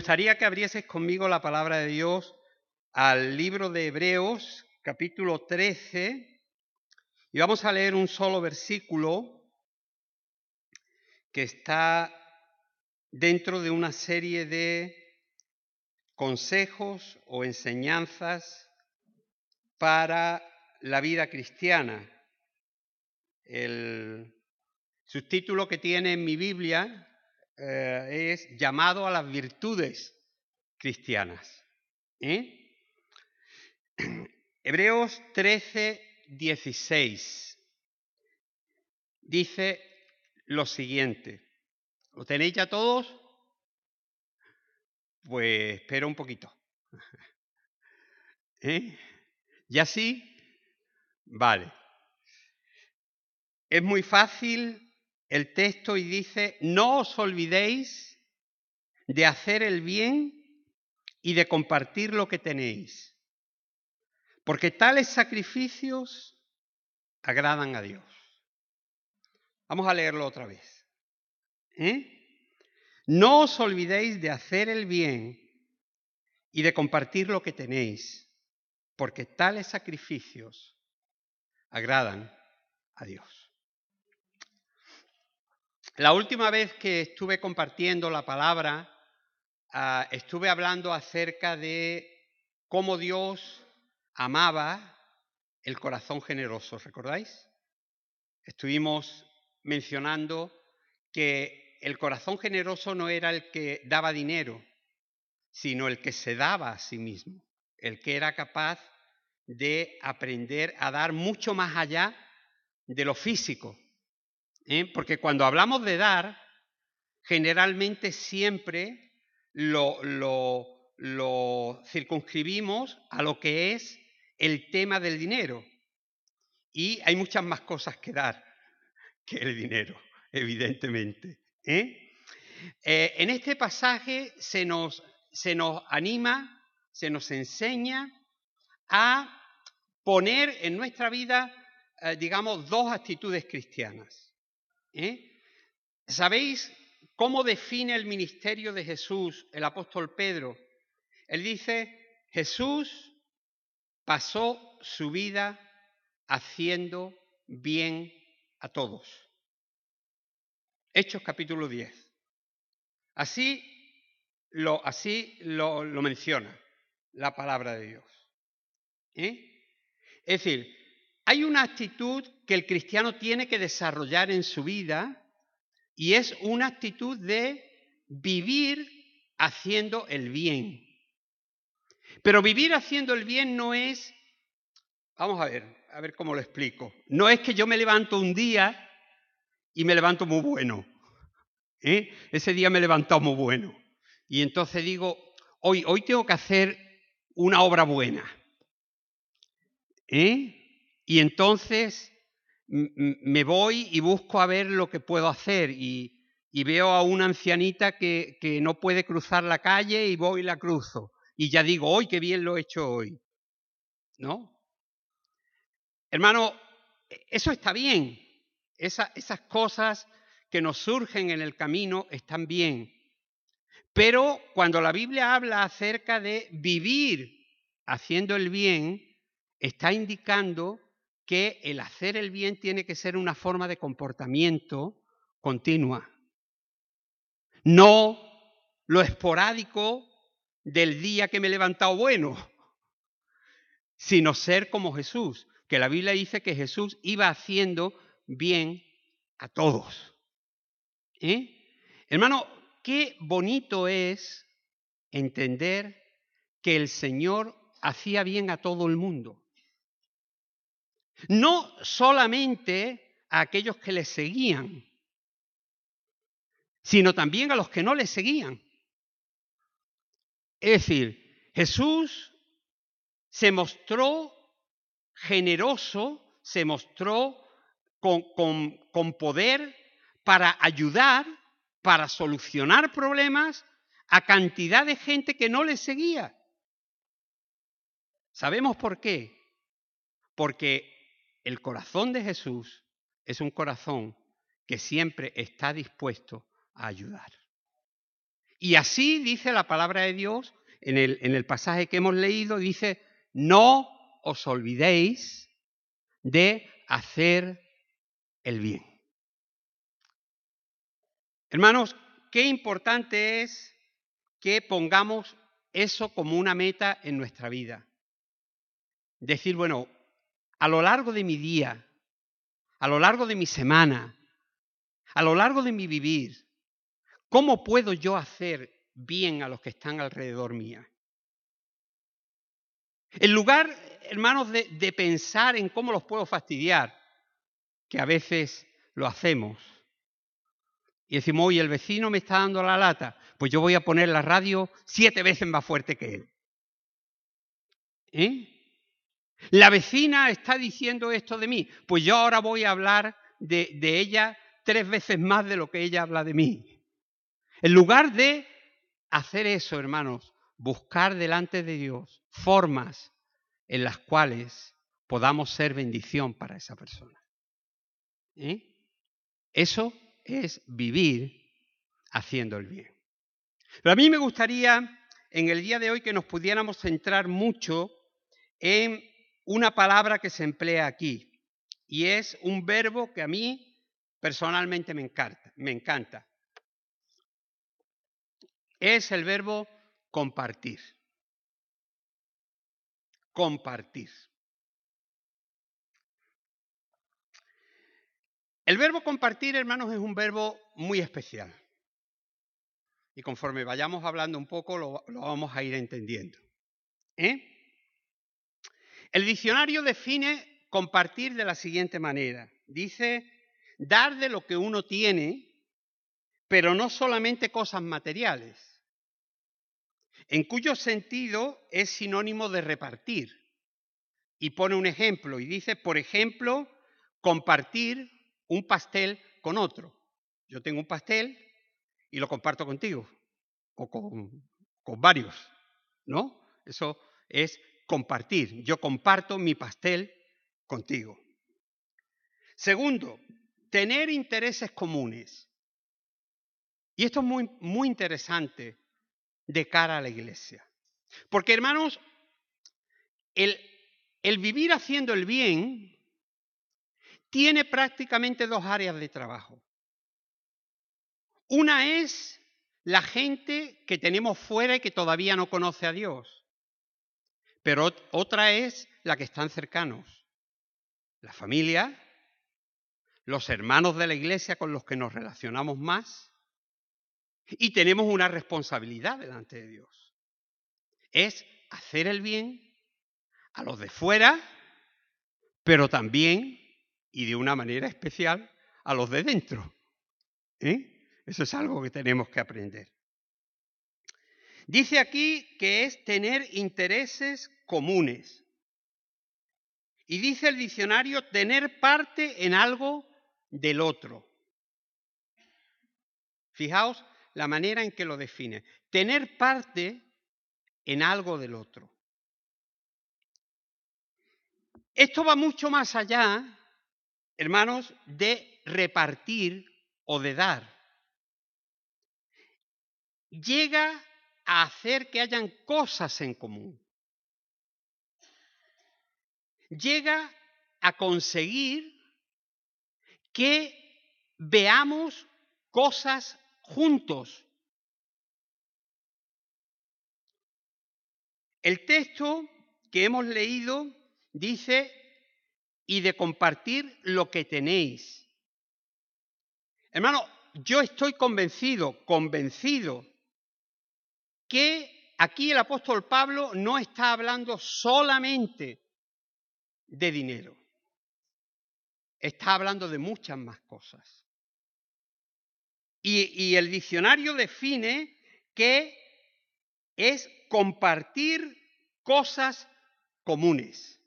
gustaría que abrieses conmigo la palabra de Dios al libro de Hebreos, capítulo 13, y vamos a leer un solo versículo que está dentro de una serie de consejos o enseñanzas para la vida cristiana. El subtítulo que tiene en mi Biblia eh, es llamado a las virtudes cristianas. ¿eh? Hebreos 13, 16 dice lo siguiente. ¿Lo tenéis ya todos? Pues espero un poquito. ¿Eh? ¿Ya sí? Vale. Es muy fácil el texto y dice, no os olvidéis de hacer el bien y de compartir lo que tenéis, porque tales sacrificios agradan a Dios. Vamos a leerlo otra vez. ¿Eh? No os olvidéis de hacer el bien y de compartir lo que tenéis, porque tales sacrificios agradan a Dios. La última vez que estuve compartiendo la palabra, ah, estuve hablando acerca de cómo Dios amaba el corazón generoso, ¿recordáis? Estuvimos mencionando que el corazón generoso no era el que daba dinero, sino el que se daba a sí mismo, el que era capaz de aprender a dar mucho más allá de lo físico, ¿eh? Porque cuando hablamos de dar, generalmente siempre lo, circunscribimos a lo que es el tema del dinero. Y hay muchas más cosas que dar que el dinero, evidentemente. ¿eh? Eh, en este pasaje se nos, se nos anima, se nos enseña a poner en nuestra vida, digamos, dos actitudes cristianas. ¿Eh? ¿Sabéis cómo define el ministerio de Jesús el apóstol Pedro? Él dice, Jesús pasó su vida haciendo bien a todos. Hechos capítulo 10. Así lo, así lo, menciona la palabra de Dios. ¿Eh? Es decir, hay una actitud que el cristiano tiene que desarrollar en su vida y es una actitud de vivir haciendo el bien. Pero vivir haciendo el bien no es, vamos a ver, a ver cómo lo explico, no es que yo me levanto un día y me levanto muy bueno. ¿eh? Ese día me he levantado muy bueno. Y entonces digo, hoy, hoy tengo que hacer una obra buena. ¿Eh? Y entonces me voy y busco a ver lo que puedo hacer y, veo a una ancianita que, no puede cruzar la calle y voy y la cruzo. Y ya digo, hoy qué bien lo he hecho hoy! ¿No? Hermano, eso está bien. esas cosas que nos surgen en el camino están bien. Pero cuando la Biblia habla acerca de vivir haciendo el bien, está indicando que el hacer el bien tiene que ser una forma de comportamiento continua. No lo esporádico del día que me he levantado bueno, sino ser como Jesús, que la Biblia dice que Jesús iba haciendo bien a todos. ¿Eh? Hermano, qué bonito es entender que el Señor hacía bien a todo el mundo. No solamente a aquellos que le seguían, sino también a los que no le seguían. Es decir, Jesús se mostró generoso, se mostró con, con, poder para ayudar, para solucionar problemas a cantidad de gente que no le seguía. ¿Sabemos por qué? Porque el corazón de Jesús es un corazón que siempre está dispuesto a ayudar. Y así dice la palabra de Dios en el, en el pasaje que hemos leído, dice, no os olvidéis de hacer el bien. Hermanos, qué importante es que pongamos eso como una meta en nuestra vida. Decir, bueno, a lo largo de mi día, a lo largo de mi semana, a lo largo de mi vivir, ¿cómo puedo yo hacer bien a los que están alrededor mía? En lugar, hermanos, de, de pensar en cómo los puedo fastidiar, que a veces lo hacemos, y decimos, oye, el vecino me está dando la lata, pues yo voy a poner la radio siete veces más fuerte que él. ¿Eh? La vecina está diciendo esto de mí, pues yo ahora voy a hablar de, ella tres veces más de lo que ella habla de mí. En lugar de hacer eso, hermanos, buscar delante de Dios formas en las cuales podamos ser bendición para esa persona. ¿Eh? Eso es vivir haciendo el bien. Pero a mí me gustaría en el día de hoy que nos pudiéramos centrar mucho en una palabra que se emplea aquí y es un verbo que a mí personalmente me encanta, me encanta. Es el verbo compartir. Compartir. El verbo compartir, hermanos, es un verbo muy especial. Y conforme vayamos hablando un poco, lo, lo vamos a ir entendiendo. ¿Eh? El diccionario define compartir de la siguiente manera. Dice, dar de lo que uno tiene, pero no solamente cosas materiales, en cuyo sentido es sinónimo de repartir. Y pone un ejemplo y dice, por ejemplo, compartir un pastel con otro. Yo tengo un pastel y lo comparto contigo o con, con varios, ¿no? Eso es compartir. Yo comparto mi pastel contigo. Segundo, tener intereses comunes. Y esto es muy, muy interesante de cara a la iglesia. Porque, hermanos, el, el vivir haciendo el bien tiene prácticamente dos áreas de trabajo. Una es la gente que tenemos fuera y que todavía no conoce a Dios. Pero otra es la que están cercanos. La familia, los hermanos de la iglesia con los que nos relacionamos más. Y tenemos una responsabilidad delante de Dios. Es hacer el bien a los de fuera, pero también y de una manera especial a los de dentro. ¿Eh? Eso es algo que tenemos que aprender. Dice aquí que es tener intereses comunes. Y dice el diccionario tener parte en algo del otro. Fijaos la manera en que lo define. Tener parte en algo del otro. Esto va mucho más allá hermanos, de repartir o de dar. Llega a hacer que hayan cosas en común. Llega a conseguir que veamos cosas juntos. El texto que hemos leído dice y de compartir lo que tenéis. Hermano, yo estoy convencido, convencido, que aquí el apóstol Pablo no está hablando solamente de dinero. Está hablando de muchas más cosas. Y, y el diccionario define que es compartir cosas comunes.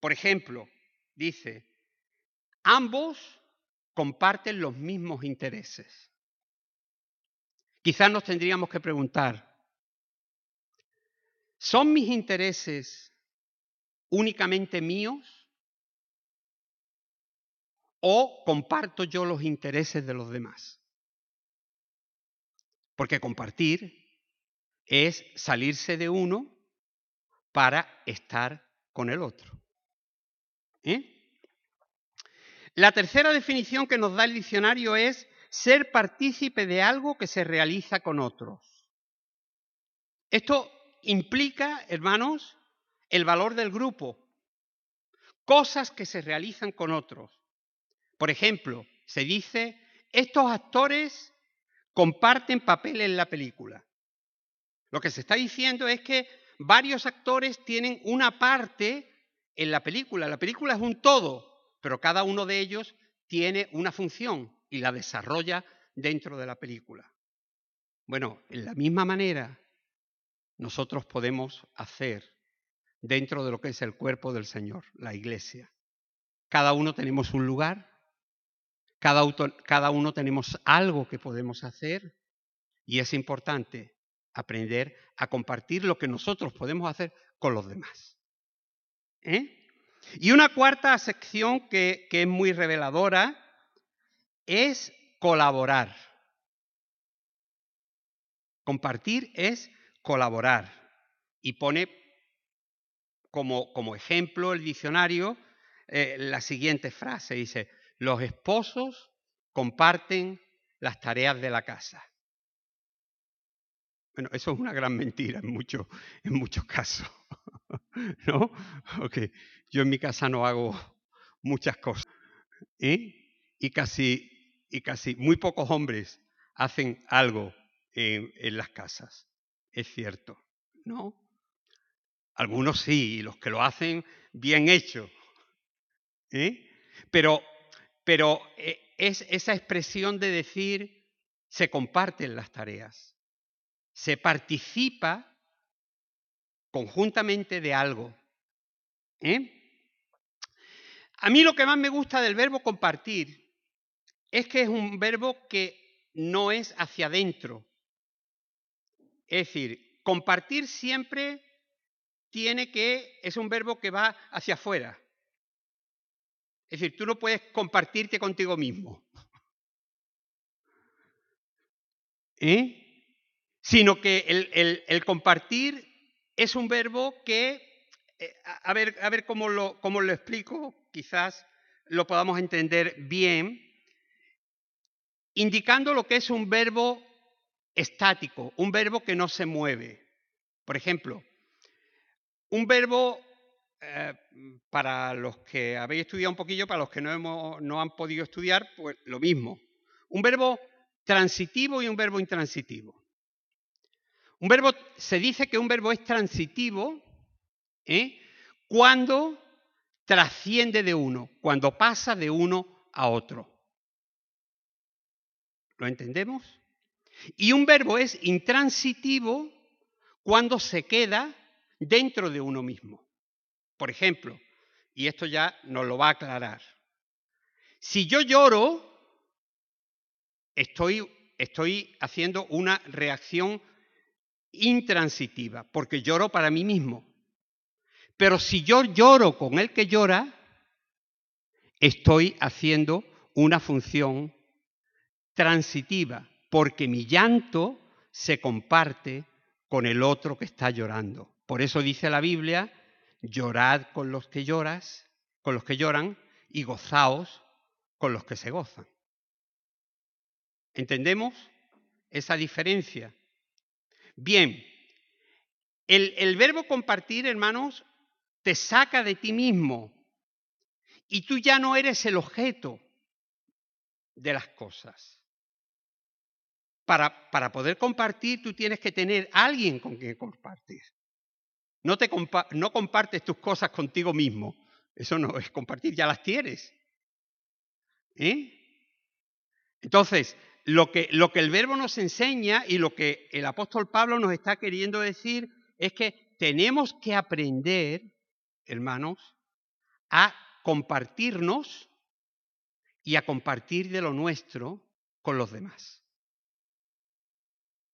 Por ejemplo, dice, ambos comparten los mismos intereses. Quizás nos tendríamos que preguntar, ¿son mis intereses únicamente míos? ¿O comparto yo los intereses de los demás? Porque compartir es salirse de uno para estar con el otro. ¿Eh? La tercera definición que nos da el diccionario es ser partícipe de algo que se realiza con otros. Esto implica, hermanos, el valor del grupo, cosas que se realizan con otros. Por ejemplo, se dice, estos actores comparten papel en la película. Lo que se está diciendo es que varios actores tienen una parte en la película. La película es un todo, pero cada uno de ellos tiene una función y la desarrolla dentro de la película. Bueno, en la misma manera, nosotros podemos hacer dentro de lo que es el cuerpo del Señor, la iglesia. Cada uno tenemos un lugar, cada, uno tenemos algo que podemos hacer y es importante aprender a compartir lo que nosotros podemos hacer con los demás. ¿Eh? Y una cuarta sección que es muy reveladora es colaborar. Compartir es colaborar. Y pone como, como ejemplo el diccionario eh, la siguiente frase. Dice, los esposos comparten las tareas de la casa. Bueno, eso es una gran mentira en, mucho, en muchos casos. ¿No? Okay. Yo en mi casa no hago muchas cosas. ¿eh? Y, casi, y casi muy pocos hombres hacen algo en, las casas. Es cierto, ¿no? Algunos sí, y los que lo hacen bien hecho. ¿eh? Pero, pero eh, es esa expresión de decir, se comparten las tareas se participa conjuntamente de algo. ¿eh? A mí lo que más me gusta del verbo compartir es que es un verbo que no es hacia adentro. Es decir, compartir siempre tiene que, es un verbo que va hacia afuera. Es decir, tú no puedes compartirte contigo mismo. ¿Eh? sino que el, compartir es un verbo que, eh, a, ver, a ver cómo, lo, cómo lo explico, quizás lo podamos entender bien, indicando lo que es un verbo estático, un verbo que no se mueve. Por ejemplo, un verbo, eh, para los que habéis estudiado un poquillo, para los que no, hemos, no han podido estudiar, pues lo mismo. Un verbo transitivo y un verbo intransitivo. Un verbo, se dice que un verbo es transitivo ¿eh? cuando trasciende de uno, cuando pasa de uno a otro. ¿Lo entendemos? Y un verbo es intransitivo cuando se queda dentro de uno mismo. Por ejemplo, y esto ya nos lo va a aclarar. Si yo lloro, estoy, estoy haciendo una reacción intransitiva, porque lloro para mí mismo. Pero si yo lloro con el que llora, estoy haciendo una función transitiva, porque mi llanto se comparte con el otro que está llorando. Por eso dice la Biblia, llorad con los que lloras, con los que lloran, y gozaos con los que se gozan. ¿Entendemos esa diferencia? Bien, el, verbo compartir, hermanos, te saca de ti mismo y tú ya no eres el objeto de las cosas. Para, poder compartir, tú tienes que tener alguien con quien compartir. No, te no compartes tus cosas contigo mismo. Eso no es compartir, ya las tienes. ¿Eh? Entonces, lo que, lo que el verbo nos enseña y lo que el apóstol Pablo nos está queriendo decir es que tenemos que aprender, hermanos, a compartirnos y a compartir de lo nuestro con los demás.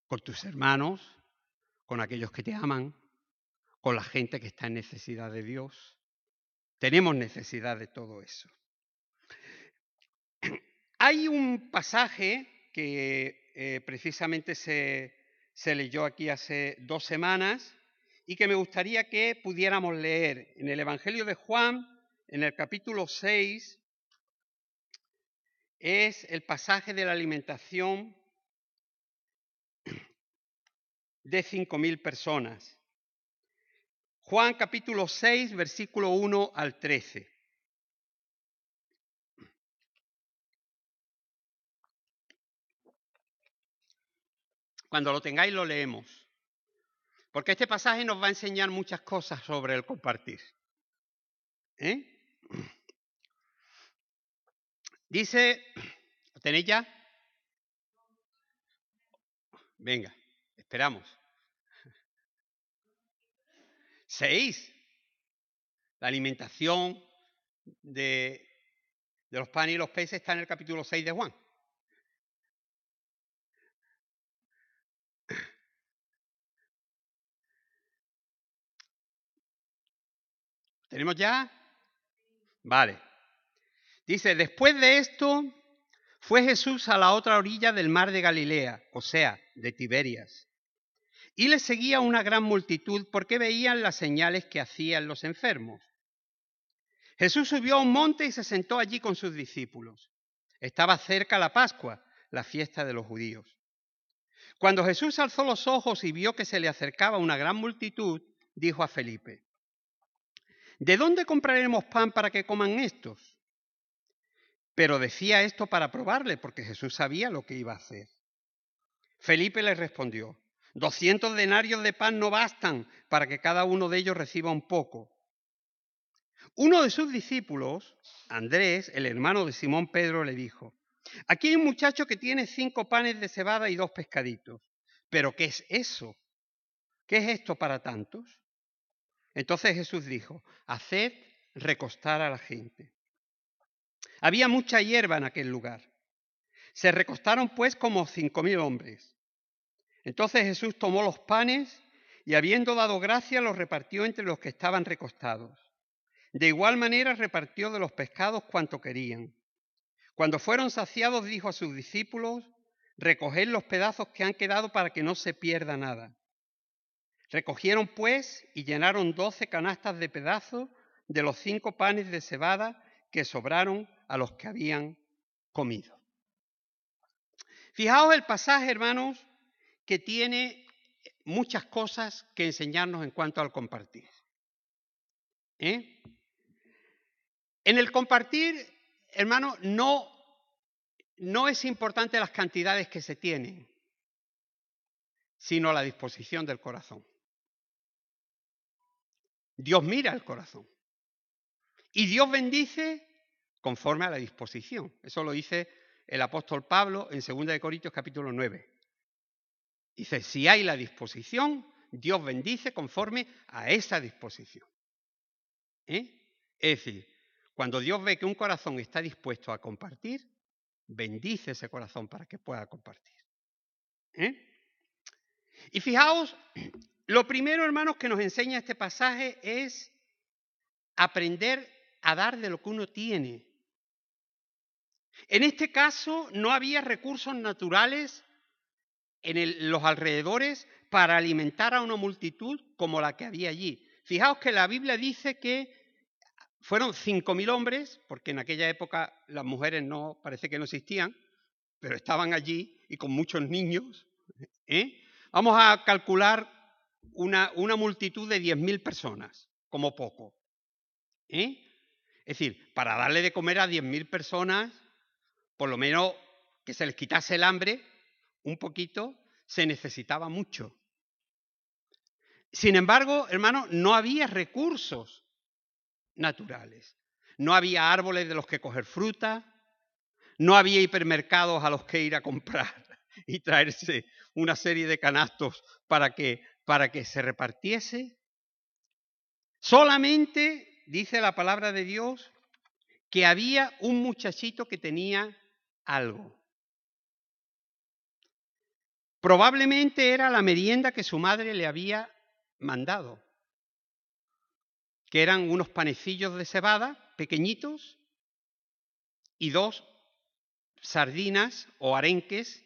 Con tus hermanos, con aquellos que te aman, con la gente que está en necesidad de Dios. Tenemos necesidad de todo eso. Hay un pasaje que eh, precisamente se, se leyó aquí hace dos semanas y que me gustaría que pudiéramos leer en el Evangelio de Juan, en el capítulo 6, es el pasaje de la alimentación de 5.000 personas. Juan capítulo 6, versículo 1 al 13. Cuando lo tengáis lo leemos. Porque este pasaje nos va a enseñar muchas cosas sobre el compartir. ¿Eh? Dice, ¿lo tenéis ya? Venga, esperamos. Seis. La alimentación de, de los panes y los peces está en el capítulo 6 de Juan. ¿Tenemos ya? Vale. Dice, después de esto fue Jesús a la otra orilla del mar de Galilea, o sea, de Tiberias. Y le seguía una gran multitud porque veían las señales que hacían los enfermos. Jesús subió a un monte y se sentó allí con sus discípulos. Estaba cerca la Pascua, la fiesta de los judíos. Cuando Jesús alzó los ojos y vio que se le acercaba una gran multitud, dijo a Felipe, ¿de dónde compraremos pan para que coman estos? Pero decía esto para probarle, porque Jesús sabía lo que iba a hacer. Felipe le respondió, doscientos denarios de pan no bastan para que cada uno de ellos reciba un poco. Uno de sus discípulos, Andrés, el hermano de Simón Pedro, le dijo, aquí hay un muchacho que tiene cinco panes de cebada y dos pescaditos. Pero ¿qué es eso? ¿Qué es esto para tantos? Entonces Jesús dijo, haced recostar a la gente. Había mucha hierba en aquel lugar. Se recostaron pues como cinco mil hombres. Entonces Jesús tomó los panes y habiendo dado gracia los repartió entre los que estaban recostados. De igual manera repartió de los pescados cuanto querían. Cuando fueron saciados dijo a sus discípulos, recoged los pedazos que han quedado para que no se pierda nada. Recogieron pues y llenaron doce canastas de pedazos de los cinco panes de cebada que sobraron a los que habían comido. Fijaos el pasaje, hermanos, que tiene muchas cosas que enseñarnos en cuanto al compartir. ¿Eh? En el compartir, hermano, no, no es importante las cantidades que se tienen, sino la disposición del corazón. Dios mira el corazón. Y Dios bendice conforme a la disposición. Eso lo dice el apóstol Pablo en 2 Corintios capítulo 9. Dice, si hay la disposición, Dios bendice conforme a esa disposición. ¿Eh? Es decir, cuando Dios ve que un corazón está dispuesto a compartir, bendice ese corazón para que pueda compartir. ¿Eh? Y fijaos, lo primero, hermanos, que nos enseña este pasaje es aprender a dar de lo que uno tiene. En este caso no había recursos naturales en los alrededores para alimentar a una multitud como la que había allí. Fijaos que la Biblia dice que fueron cinco mil hombres, porque en aquella época las mujeres no parece que no existían, pero estaban allí y con muchos niños. ¿eh? Vamos a calcular una, una multitud de diez mil personas, como poco. ¿eh? Es decir, para darle de comer a diez mil personas por lo menos que se les quitase el hambre un poquito, se necesitaba mucho. Sin embargo, hermano, no había recursos naturales. No había árboles de los que coger fruta, no había hipermercados a los que ir a comprar y traerse una serie de canastos para que, para que se repartiese. Solamente, dice la palabra de Dios, que había un muchachito que tenía algo. Probablemente era la merienda que su madre le había mandado, que eran unos panecillos de cebada pequeñitos y dos sardinas o arenques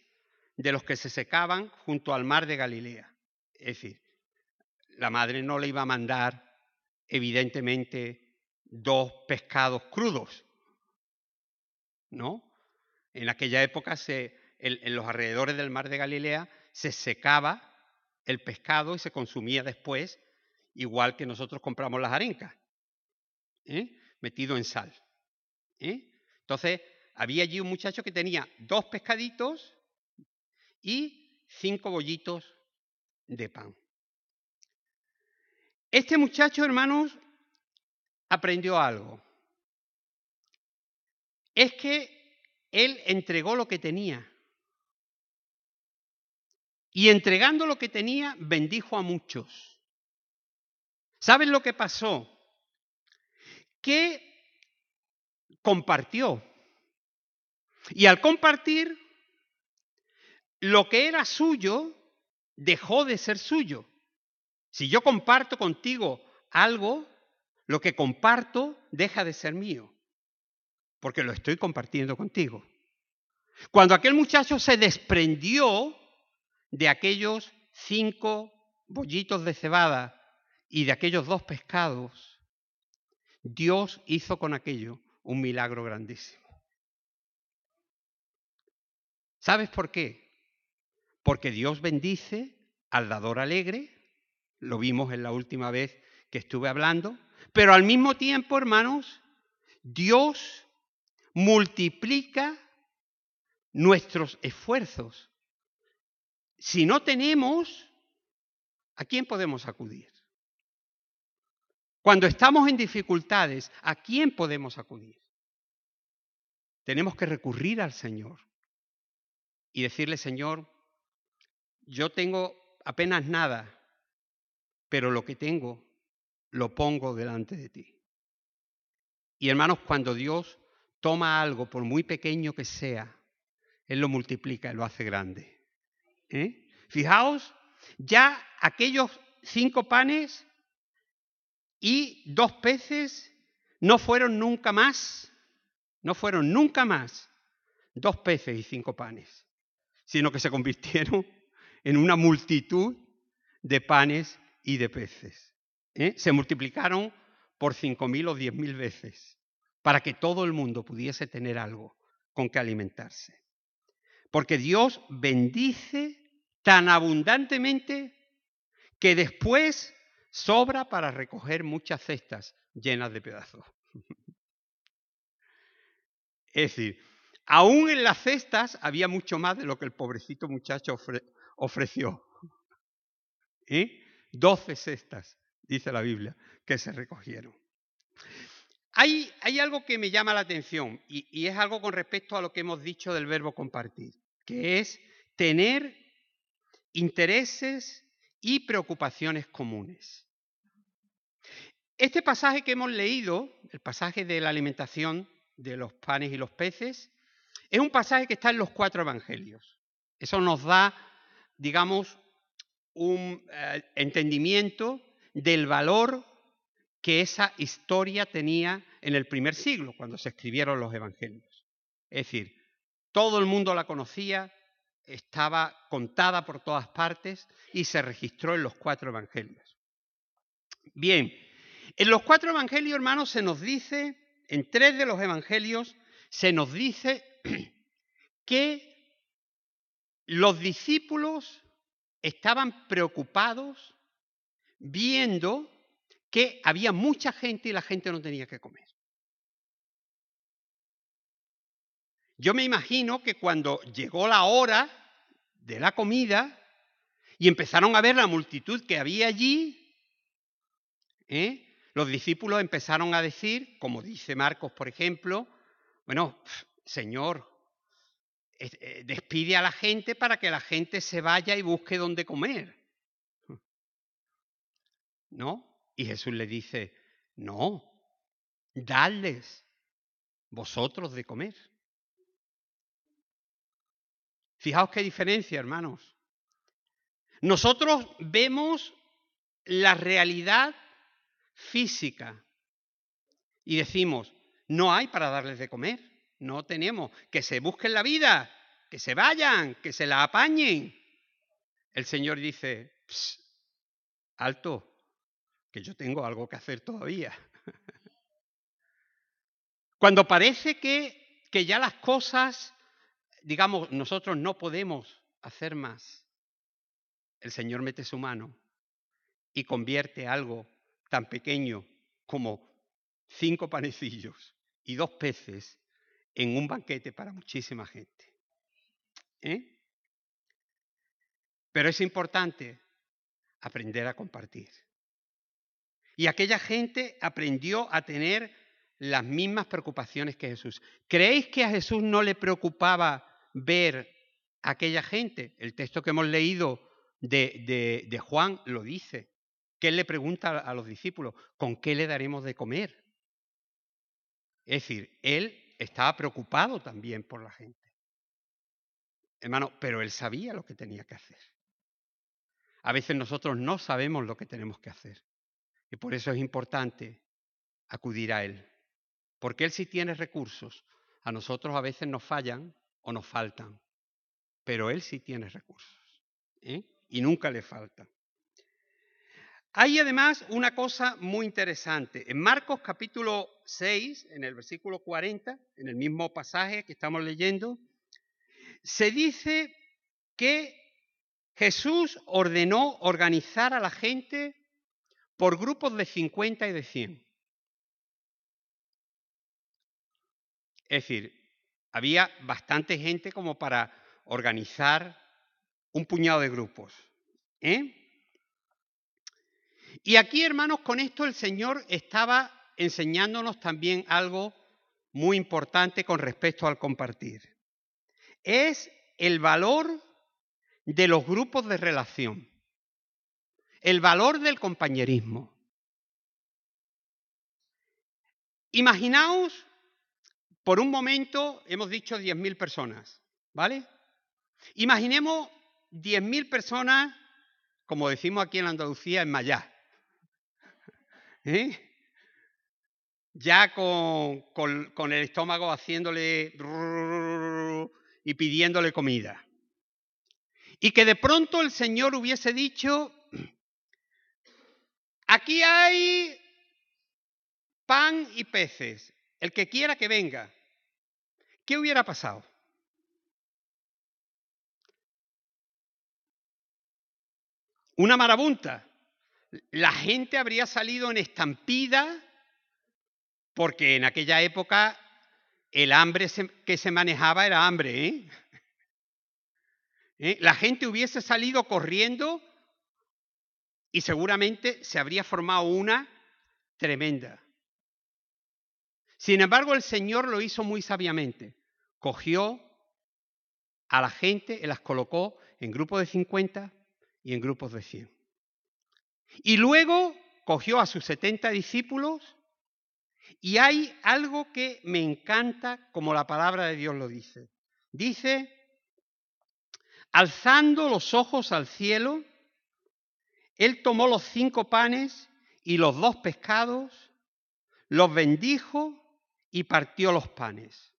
de los que se secaban junto al mar de Galilea. Es decir, la madre no le iba a mandar, evidentemente, dos pescados crudos, ¿no? En aquella época, se, en, los alrededores del mar de Galilea, se secaba el pescado y se consumía después, igual que nosotros compramos las arencas, ¿eh? metido en sal. ¿eh? Entonces, había allí un muchacho que tenía dos pescaditos y cinco bollitos de pan. Este muchacho, hermanos, aprendió algo. Es que él entregó lo que tenía. Y entregando lo que tenía, bendijo a muchos. ¿Saben lo que pasó? Que compartió. Y al compartir, lo que era suyo dejó de ser suyo. Si yo comparto contigo algo, lo que comparto deja de ser mío, porque lo estoy compartiendo contigo. Cuando aquel muchacho se desprendió de aquellos cinco bollitos de cebada y de aquellos dos pescados, Dios hizo con aquello un milagro grandísimo. ¿Sabes por qué? Porque Dios bendice al dador alegre, lo vimos en la última vez que estuve hablando, pero al mismo tiempo, hermanos, Dios multiplica nuestros esfuerzos. Si no tenemos, ¿a quién podemos acudir? Cuando estamos en dificultades, ¿a quién podemos acudir? Tenemos que recurrir al Señor y decirle, Señor, yo tengo apenas nada, pero lo que tengo lo pongo delante de ti. Y hermanos, cuando Dios toma algo, por muy pequeño que sea, Él lo multiplica y lo hace grande. Fijaos, ya aquellos cinco panes y dos peces no fueron nunca más, no fueron nunca más dos peces y cinco panes sino que se convirtieron en una multitud de panes y de peces. ¿eh? Se multiplicaron por cinco mil o diez mil veces para que todo el mundo pudiese tener algo con que alimentarse. Porque Dios bendice tan abundantemente que después sobra para recoger muchas cestas llenas de pedazos. es decir, Aún en las cestas había mucho más de lo que el pobrecito muchacho ofreció. ¿Eh? Doce cestas, dice la Biblia, que se recogieron. Hay, hay algo que me llama la atención y, y es algo con respecto a lo que hemos dicho del verbo compartir, que es tener intereses y preocupaciones comunes. Este pasaje que hemos leído, el pasaje de la alimentación de los panes y los peces, es un pasaje que está en los cuatro evangelios. Eso nos da, digamos, un eh, entendimiento del valor que esa historia tenía en el primer siglo, cuando se escribieron los evangelios. Es decir, todo el mundo la conocía, estaba contada por todas partes y se registró en los cuatro evangelios. Bien, en los cuatro evangelios, hermanos, se nos dice, en tres de los evangelios, se nos dice que los discípulos estaban preocupados viendo que había mucha gente y la gente no tenía que comer. Yo me imagino que cuando llegó la hora de la comida y empezaron a ver la multitud que había allí, ¿eh? los discípulos empezaron a decir, como dice Marcos, por ejemplo, bueno, Señor, eh, despide a la gente para que la gente se vaya y busque dónde comer. ¿No? Y Jesús le dice, no, dadles vosotros de comer. Fijaos qué diferencia, hermanos. Nosotros vemos la realidad física y decimos, no hay para darles de comer. No tenemos. Que se busquen la vida, que se vayan, que se la apañen. El Señor dice, alto, que yo tengo algo que hacer todavía. Cuando parece que, que ya las cosas, digamos, nosotros no podemos hacer más, el Señor mete su mano y convierte algo tan pequeño como cinco panecillos y dos peces en un banquete para muchísima gente. ¿Eh? Pero es importante aprender a compartir. Y aquella gente aprendió a tener las mismas preocupaciones que Jesús. ¿Creéis que a Jesús no le preocupaba ver a aquella gente? El texto que hemos leído de, Juan lo dice que él le pregunta a los discípulos, ¿con qué le daremos de comer? Es decir, él estaba preocupado también por la gente. Hermano, pero él sabía lo que tenía que hacer. A veces nosotros no sabemos lo que tenemos que hacer. Y por eso es importante acudir a Él. Porque Él sí tiene recursos. A nosotros a veces nos fallan o nos faltan. Pero Él sí tiene recursos. ¿eh? Y nunca le falta. Hay además una cosa muy interesante. En Marcos capítulo 6, en el versículo 40, en el mismo pasaje que estamos leyendo, se dice que Jesús ordenó organizar a la gente por grupos de 50 y de 100. Es decir, había bastante gente como para organizar un puñado de grupos. ¿eh? Y aquí, hermanos, con esto el Señor estaba enseñándonos también algo muy importante con respecto al compartir. Es el valor de los grupos de relación, el valor del compañerismo. Imaginaos, por un momento, hemos dicho 10.000 personas, ¿vale? Imaginemos 10.000 personas, como decimos aquí en Andalucía, en Mayá. ¿Eh? ya con, con, el estómago haciéndole y pidiéndole comida. Y que de pronto el Señor hubiese dicho, aquí hay pan y peces, el que quiera que venga. ¿Qué hubiera pasado? Una marabunta la gente habría salido en estampida porque en aquella época el hambre que se manejaba era hambre. ¿eh? ¿Eh? La gente hubiese salido corriendo y seguramente se habría formado una tremenda. Sin embargo, el Señor lo hizo muy sabiamente. Cogió a la gente y las colocó en grupos de 50 y en grupos de 100. Y luego cogió a sus 70 discípulos y hay algo que me encanta como la palabra de Dios lo dice. Dice, alzando los ojos al cielo, él tomó los cinco panes y los dos pescados, los bendijo y partió los panes.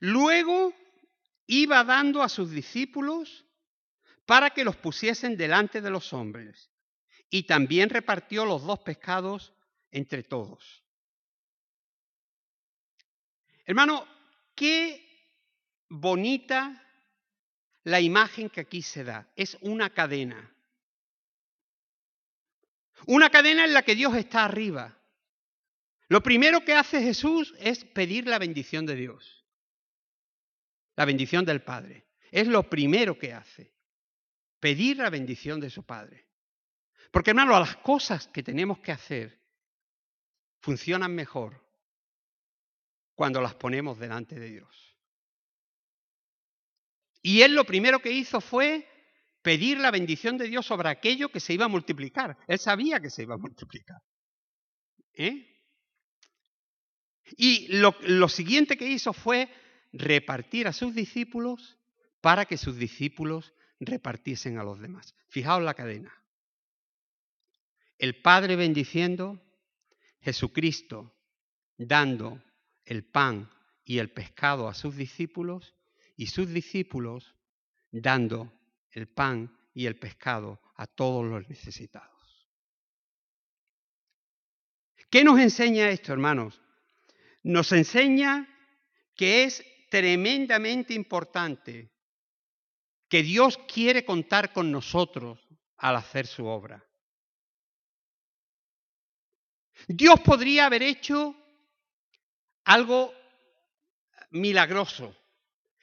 Luego iba dando a sus discípulos para que los pusiesen delante de los hombres y también repartió los dos pescados entre todos. Hermano, qué bonita la imagen que aquí se da. Es una cadena. Una cadena en la que Dios está arriba. Lo primero que hace Jesús es pedir la bendición de Dios. La bendición del Padre. Es lo primero que hace. Pedir la bendición de su Padre. Porque hermano, las cosas que tenemos que hacer funcionan mejor cuando las ponemos delante de Dios. Y él lo primero que hizo fue pedir la bendición de Dios sobre aquello que se iba a multiplicar. Él sabía que se iba a multiplicar. ¿Eh? Y lo, siguiente que hizo fue repartir a sus discípulos para que sus discípulos repartiesen a los demás. Fijaos la cadena el Padre bendiciendo, Jesucristo dando el pan y el pescado a sus discípulos y sus discípulos dando el pan y el pescado a todos los necesitados. ¿Qué nos enseña esto, hermanos? Nos enseña que es tremendamente importante que Dios quiere contar con nosotros al hacer su obra. Dios podría haber hecho algo milagroso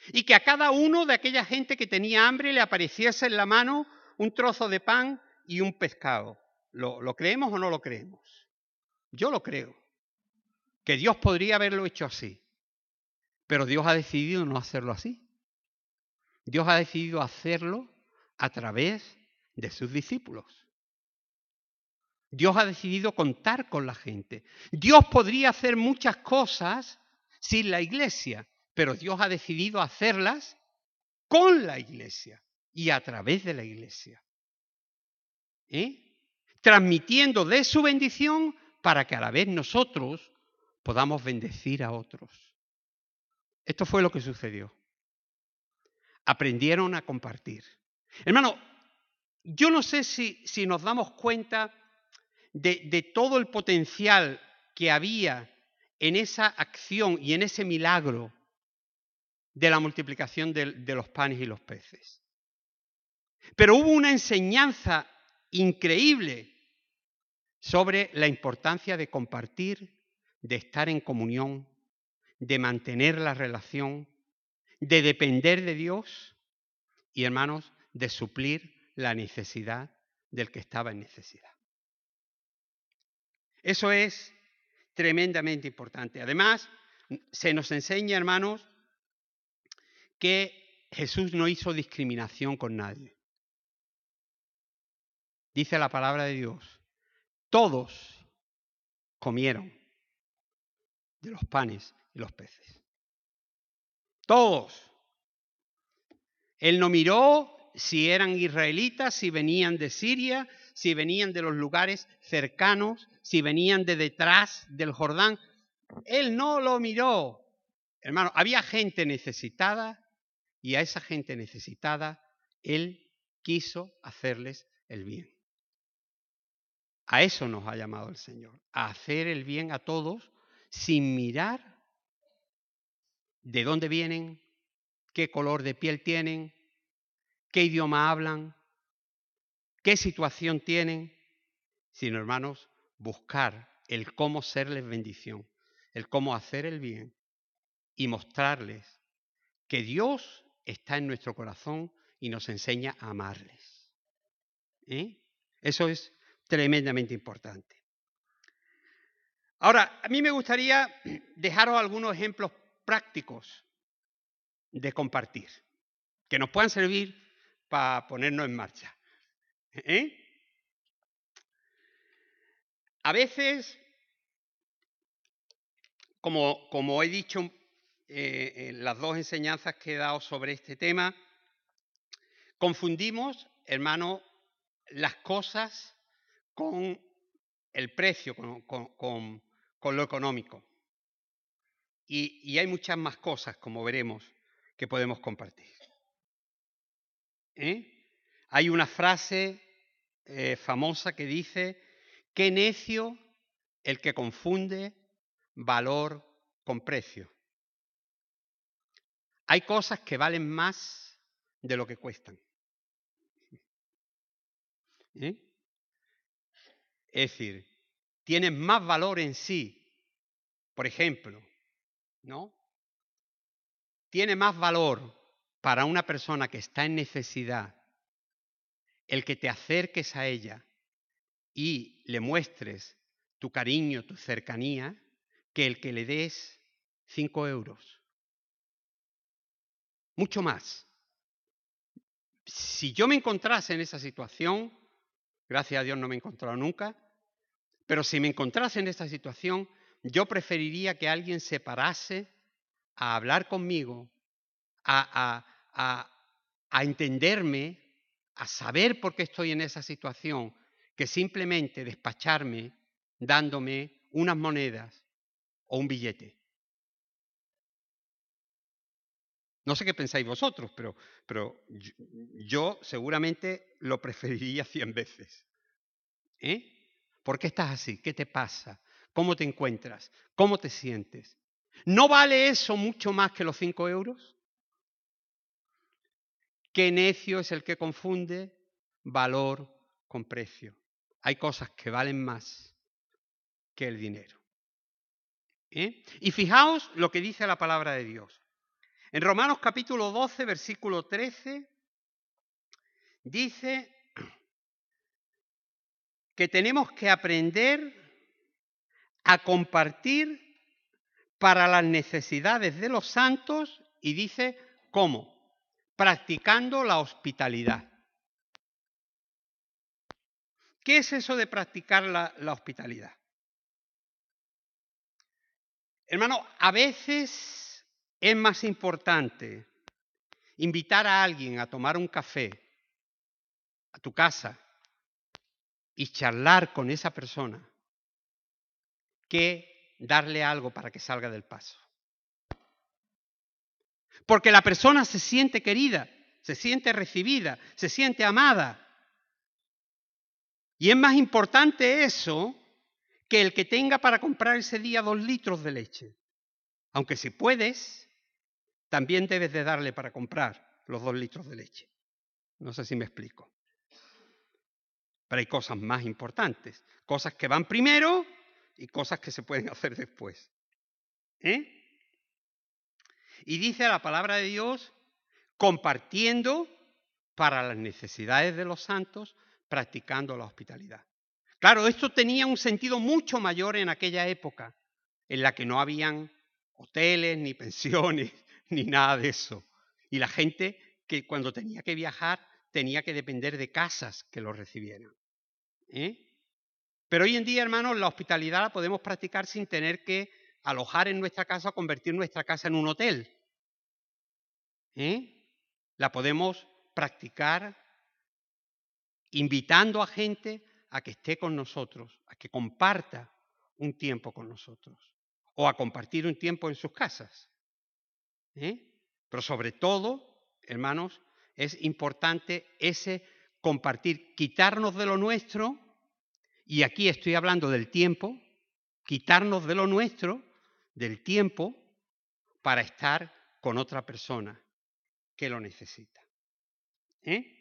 y que a cada uno de aquella gente que tenía hambre le apareciese en la mano un trozo de pan y un pescado. ¿Lo, lo creemos o no lo creemos? Yo lo creo, que Dios podría haberlo hecho así, pero Dios ha decidido no hacerlo así. Dios ha decidido hacerlo a través de sus discípulos. Dios ha decidido contar con la gente. Dios podría hacer muchas cosas sin la iglesia, pero Dios ha decidido hacerlas con la iglesia y a través de la iglesia. ¿Eh? Transmitiendo de su bendición para que a la vez nosotros podamos bendecir a otros. Esto fue lo que sucedió. Aprendieron a compartir. Hermano, yo no sé si, si nos damos cuenta de, de todo el potencial que había en esa acción y en ese milagro de la multiplicación de, de, los panes y los peces. Pero hubo una enseñanza increíble sobre la importancia de compartir, de estar en comunión, de mantener la relación, de depender de Dios y, hermanos, de suplir la necesidad del que estaba en necesidad. Eso es tremendamente importante. Además, se nos enseña, hermanos, que Jesús no hizo discriminación con nadie. Dice la palabra de Dios, todos comieron de los panes y los peces. Todos. Él no miró si eran israelitas, si venían de Siria, si venían de los lugares cercanos, si venían de detrás del Jordán. Él no lo miró. Hermano, había gente necesitada y a esa gente necesitada Él quiso hacerles el bien. A eso nos ha llamado el Señor, a hacer el bien a todos sin mirar de dónde vienen, qué color de piel tienen, qué idioma hablan, qué situación tienen, sino, hermanos, buscar el cómo serles bendición, el cómo hacer el bien y mostrarles que Dios está en nuestro corazón y nos enseña a amarles. ¿Eh? Eso es tremendamente importante. Ahora, a mí me gustaría dejaros algunos ejemplos prácticos de compartir, que nos puedan servir para ponernos en marcha. ¿Eh? A veces, como, como he dicho eh, en las dos enseñanzas que he dado sobre este tema, confundimos, hermano, las cosas con el precio, con, lo económico. Y, y hay muchas más cosas, como veremos, que podemos compartir. ¿Eh? Hay una frase eh, famosa que dice, qué necio el que confunde valor con precio. Hay cosas que valen más de lo que cuestan. ¿Eh? Es decir, tienen más valor en sí. Por ejemplo, ¿no? Tiene más valor para una persona que está en necesidad, el que te acerques a ella y le muestres tu cariño, tu cercanía, que el que le des cinco euros. Mucho más. Si yo me encontrase en esa situación, gracias a Dios no me he encontrado nunca, pero si me encontrase en esa situación, yo preferiría que alguien se parase a hablar conmigo, a, a, a, entenderme, a saber por qué estoy en esa situación, que simplemente despacharme dándome unas monedas o un billete. No sé qué pensáis vosotros, pero, pero yo, seguramente lo preferiría cien veces. ¿Eh? ¿Por qué estás así? ¿Qué te pasa? ¿Cómo te encuentras? ¿Cómo te sientes? ¿No vale eso mucho más que los cinco euros? ¿Qué necio es el que confunde valor con precio? Hay cosas que valen más que el dinero. ¿Eh? Y fijaos lo que dice la palabra de Dios. En Romanos capítulo 12, versículo 13, dice que tenemos que aprender a compartir para las necesidades de los santos y dice cómo, practicando la hospitalidad. ¿Qué es eso de practicar la, la hospitalidad? Hermano, a veces es más importante invitar a alguien a tomar un café a tu casa y charlar con esa persona que darle algo para que salga del paso. Porque la persona se siente querida, se siente recibida, se siente amada. Y es más importante eso que el que tenga para comprar ese día dos litros de leche. Aunque si puedes, también debes de darle para comprar los dos litros de leche. No sé si me explico. Pero hay cosas más importantes, cosas que van primero y cosas que se pueden hacer después. ¿Eh? Y dice la palabra de Dios, compartiendo para las necesidades de los santos, practicando la hospitalidad. Claro, esto tenía un sentido mucho mayor en aquella época, en la que no habían hoteles, ni pensiones, ni nada de eso. Y la gente que cuando tenía que viajar tenía que depender de casas que lo recibieran. ¿eh? Pero hoy en día, hermanos, la hospitalidad la podemos practicar sin tener que alojar en nuestra casa o convertir nuestra casa en un hotel. ¿eh? La podemos practicar invitando a gente a que esté con nosotros, a que comparta un tiempo con nosotros o a compartir un tiempo en sus casas. ¿eh? Pero sobre todo, hermanos, es importante ese compartir, quitarnos de lo nuestro, y aquí estoy hablando del tiempo, quitarnos de lo nuestro, del tiempo, para estar con otra persona que lo necesita. ¿Eh?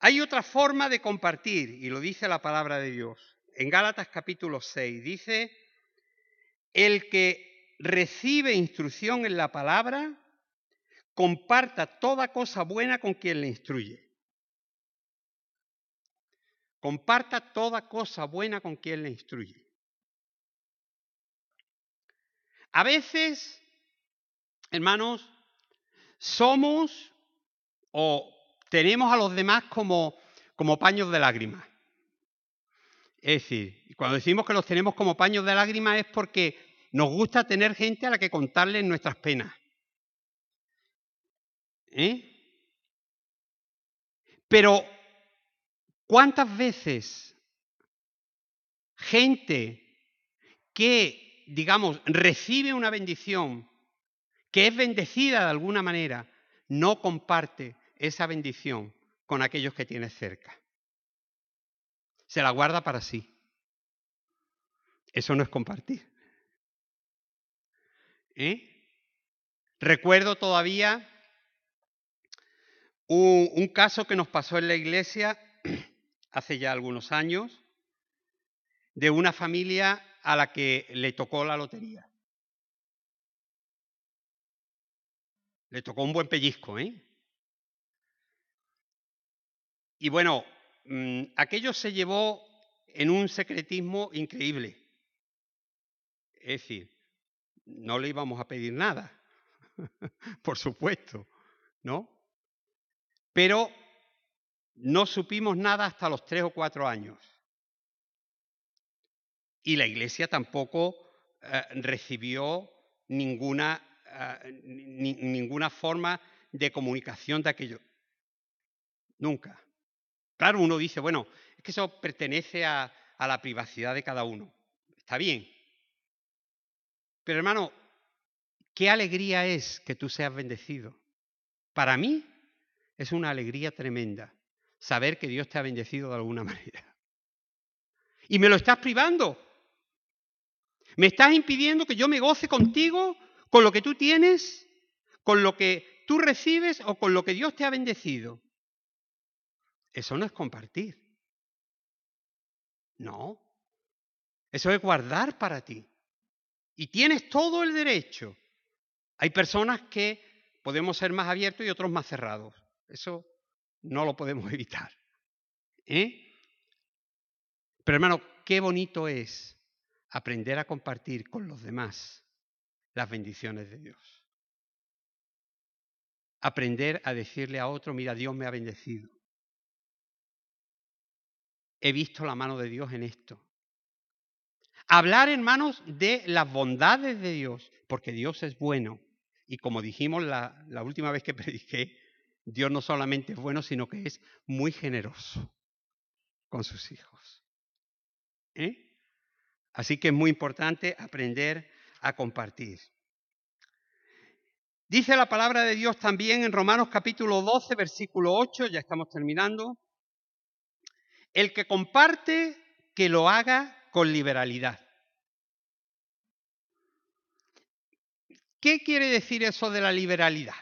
Hay otra forma de compartir, y lo dice la palabra de Dios. En Gálatas capítulo 6 dice, el que recibe instrucción en la palabra, comparta toda cosa buena con quien le instruye. Comparta toda cosa buena con quien le instruye. A veces, hermanos, somos o tenemos a los demás como, como paños de lágrimas. Es decir, cuando decimos que los tenemos como paños de lágrimas es porque nos gusta tener gente a la que contarle nuestras penas. ¿Eh? Pero, ¿cuántas veces gente que, digamos, recibe una bendición, que es bendecida de alguna manera, no comparte esa bendición con aquellos que tiene cerca. Se la guarda para sí. Eso no es compartir. ¿Eh? Recuerdo todavía un, caso que nos pasó en la iglesia hace ya algunos años de una familia a la que le tocó la lotería. Le tocó un buen pellizco, ¿eh? Y bueno, mm, aquello se llevó en un secretismo increíble. Es decir, no le íbamos a pedir nada, por supuesto, ¿no? Pero no supimos nada hasta los tres o cuatro años. Y la iglesia tampoco eh, recibió ninguna, eh, ninguna forma de comunicación de aquello. Nunca. Claro, uno dice, bueno, es que eso pertenece a, la privacidad de cada uno. Está bien. Pero hermano, qué alegría es que tú seas bendecido. Para mí es una alegría tremenda saber que Dios te ha bendecido de alguna manera. Y me lo estás privando. Me estás impidiendo que yo me goce contigo, con lo que tú tienes, con lo que tú recibes o con lo que Dios te ha bendecido. Eso no es compartir. No. Eso es guardar para ti. Y tienes todo el derecho. Hay personas que podemos ser más abiertos y otros más cerrados. Eso no lo podemos evitar. ¿Eh? Pero hermano, qué bonito es aprender a compartir con los demás las bendiciones de Dios. Aprender a decirle a otro, mira, Dios me ha bendecido. He visto la mano de Dios en esto. Hablar, hermanos, de las bondades de Dios, porque Dios es bueno. Y como dijimos la, la última vez que prediqué, Dios no solamente es bueno, sino que es muy generoso con sus hijos. ¿Eh? Así que es muy importante aprender a compartir. Dice la palabra de Dios también en Romanos capítulo 12, versículo 8, ya estamos terminando, el que comparte, que lo haga con liberalidad. ¿Qué quiere decir eso de la liberalidad?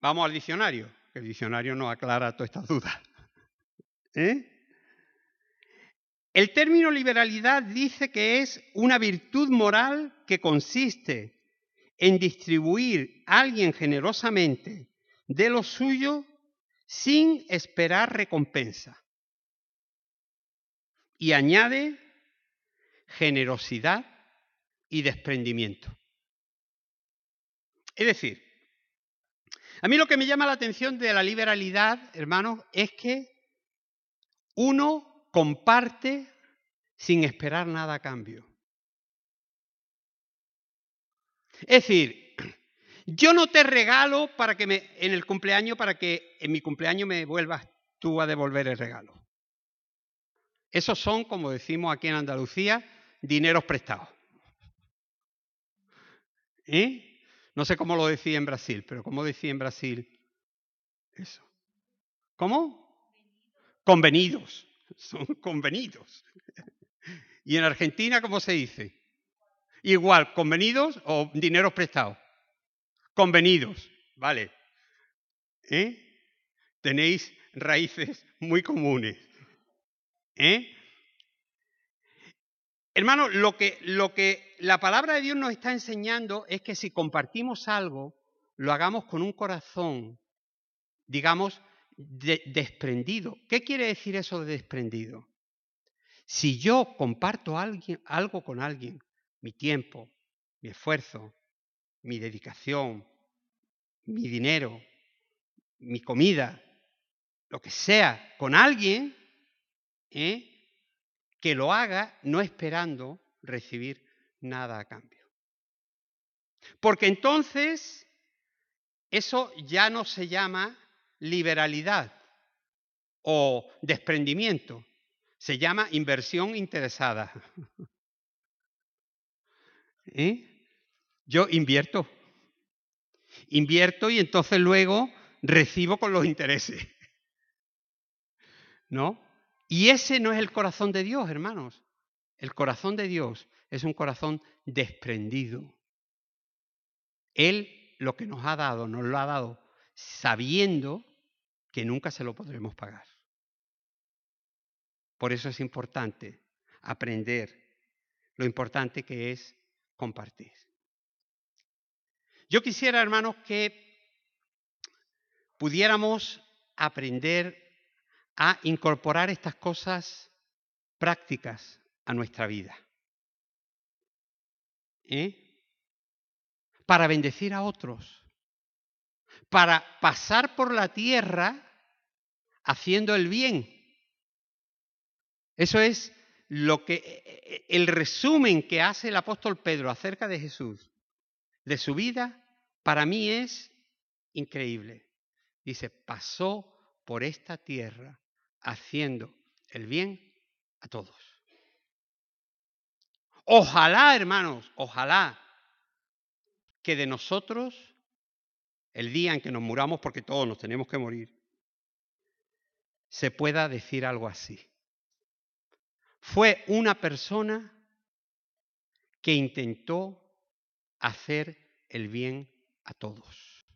Vamos al diccionario, que el diccionario nos aclara todas estas dudas. ¿Eh? El término liberalidad dice que es una virtud moral que consiste en distribuir a alguien generosamente de lo suyo sin esperar recompensa. Y añade generosidad y desprendimiento. Es decir, a mí lo que me llama la atención de la liberalidad, hermanos, es que uno comparte sin esperar nada a cambio. Es decir, yo no te regalo para que me, en el cumpleaños para que en mi cumpleaños me vuelvas tú a devolver el regalo. Esos son, como decimos aquí en Andalucía, dineros prestados. ¿Eh? No sé cómo lo decía en Brasil, pero ¿cómo decía en Brasil eso? ¿Cómo? Convenidos. Son convenidos. ¿Y en Argentina cómo se dice? Igual, convenidos o dineros prestados. Convenidos, vale. ¿Eh? Tenéis raíces muy comunes. ¿Eh? Hermano, lo que, lo que la palabra de Dios nos está enseñando es que si compartimos algo, lo hagamos con un corazón, digamos, desprendido. ¿Qué quiere decir eso de desprendido? Si yo comparto algo con alguien, mi tiempo, mi esfuerzo, mi dedicación, mi dinero, mi comida, lo que sea, con alguien, ¿eh? que lo haga no esperando recibir nada a cambio. Porque entonces eso ya no se llama liberalidad o desprendimiento, se llama inversión interesada. ¿Eh? Yo invierto, invierto y entonces luego recibo con los intereses. ¿No? Y ese no es el corazón de Dios, hermanos. El corazón de Dios es un corazón desprendido. Él lo que nos ha dado, nos lo ha dado sabiendo que nunca se lo podremos pagar. Por eso es importante aprender lo importante que es compartir. Yo quisiera, hermanos, que pudiéramos aprender a incorporar estas cosas prácticas a nuestra vida. ¿Eh? Para bendecir a otros. Para pasar por la tierra haciendo el bien. Eso es lo que e, e, el resumen que hace el apóstol Pedro acerca de Jesús, de su vida, para mí es increíble. Dice, pasó por esta tierra haciendo el bien a todos. Ojalá, hermanos, ojalá que de nosotros, el día en que nos muramos, porque todos nos tenemos que morir, se pueda decir algo así. Fue una persona que intentó hacer el bien a todos.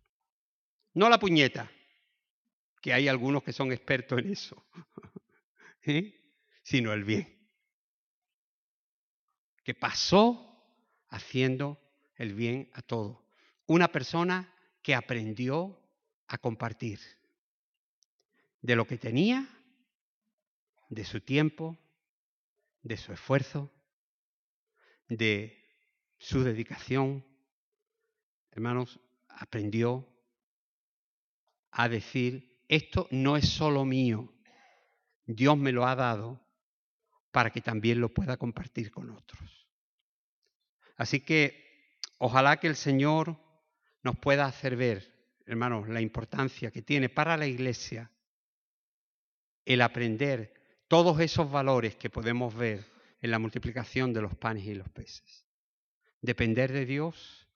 No la puñeta, que hay algunos que son expertos en eso, sino el bien. Que pasó haciendo el bien a todos. Una persona que aprendió a compartir de lo que tenía, de su tiempo, de su esfuerzo, de su dedicación. Hermanos, aprendió a decir, esto no es solo mío, Dios me lo ha dado para que también lo pueda compartir con otros. Así que ojalá que el Señor nos pueda hacer ver, hermanos, la importancia que tiene para la iglesia el aprender todos esos valores que podemos ver en la multiplicación de los panes y los peces. Depender de Dios,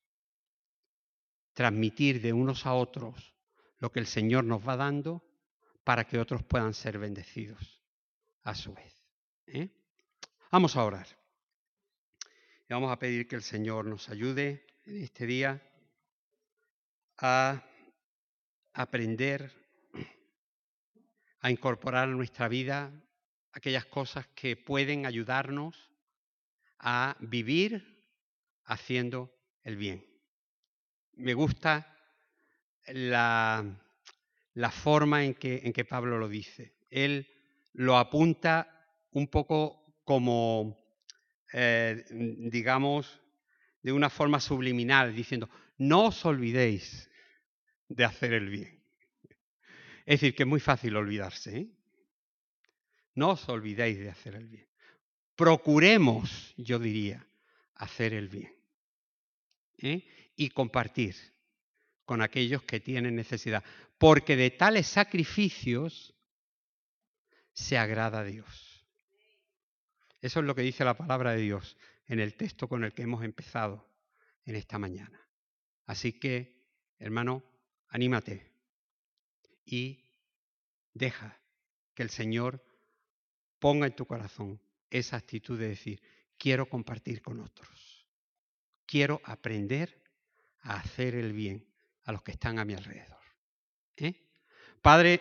transmitir de unos a otros lo que el Señor nos va dando para que otros puedan ser bendecidos a su vez. ¿Eh? Vamos a orar. Y vamos a pedir que el Señor nos ayude en este día a aprender a incorporar a nuestra vida aquellas cosas que pueden ayudarnos a vivir haciendo el bien. Me gusta la, forma en que, en que Pablo lo dice. Él lo apunta un poco como, eh, digamos, de una forma subliminal, diciendo, no os olvidéis de hacer el bien. Es decir, que es muy fácil olvidarse. ¿eh? No os olvidéis de hacer el bien. Procuremos, yo diría, hacer el bien. ¿eh? Y compartir con aquellos que tienen necesidad. Porque de tales sacrificios se agrada a Dios. Eso es lo que dice la palabra de Dios en el texto con el que hemos empezado en esta mañana. Así que, hermano, anímate, y deja que el Señor ponga en tu corazón esa actitud de decir, quiero compartir con otros, quiero aprender a hacer el bien a los que están a mi alrededor. ¿eh? Padre,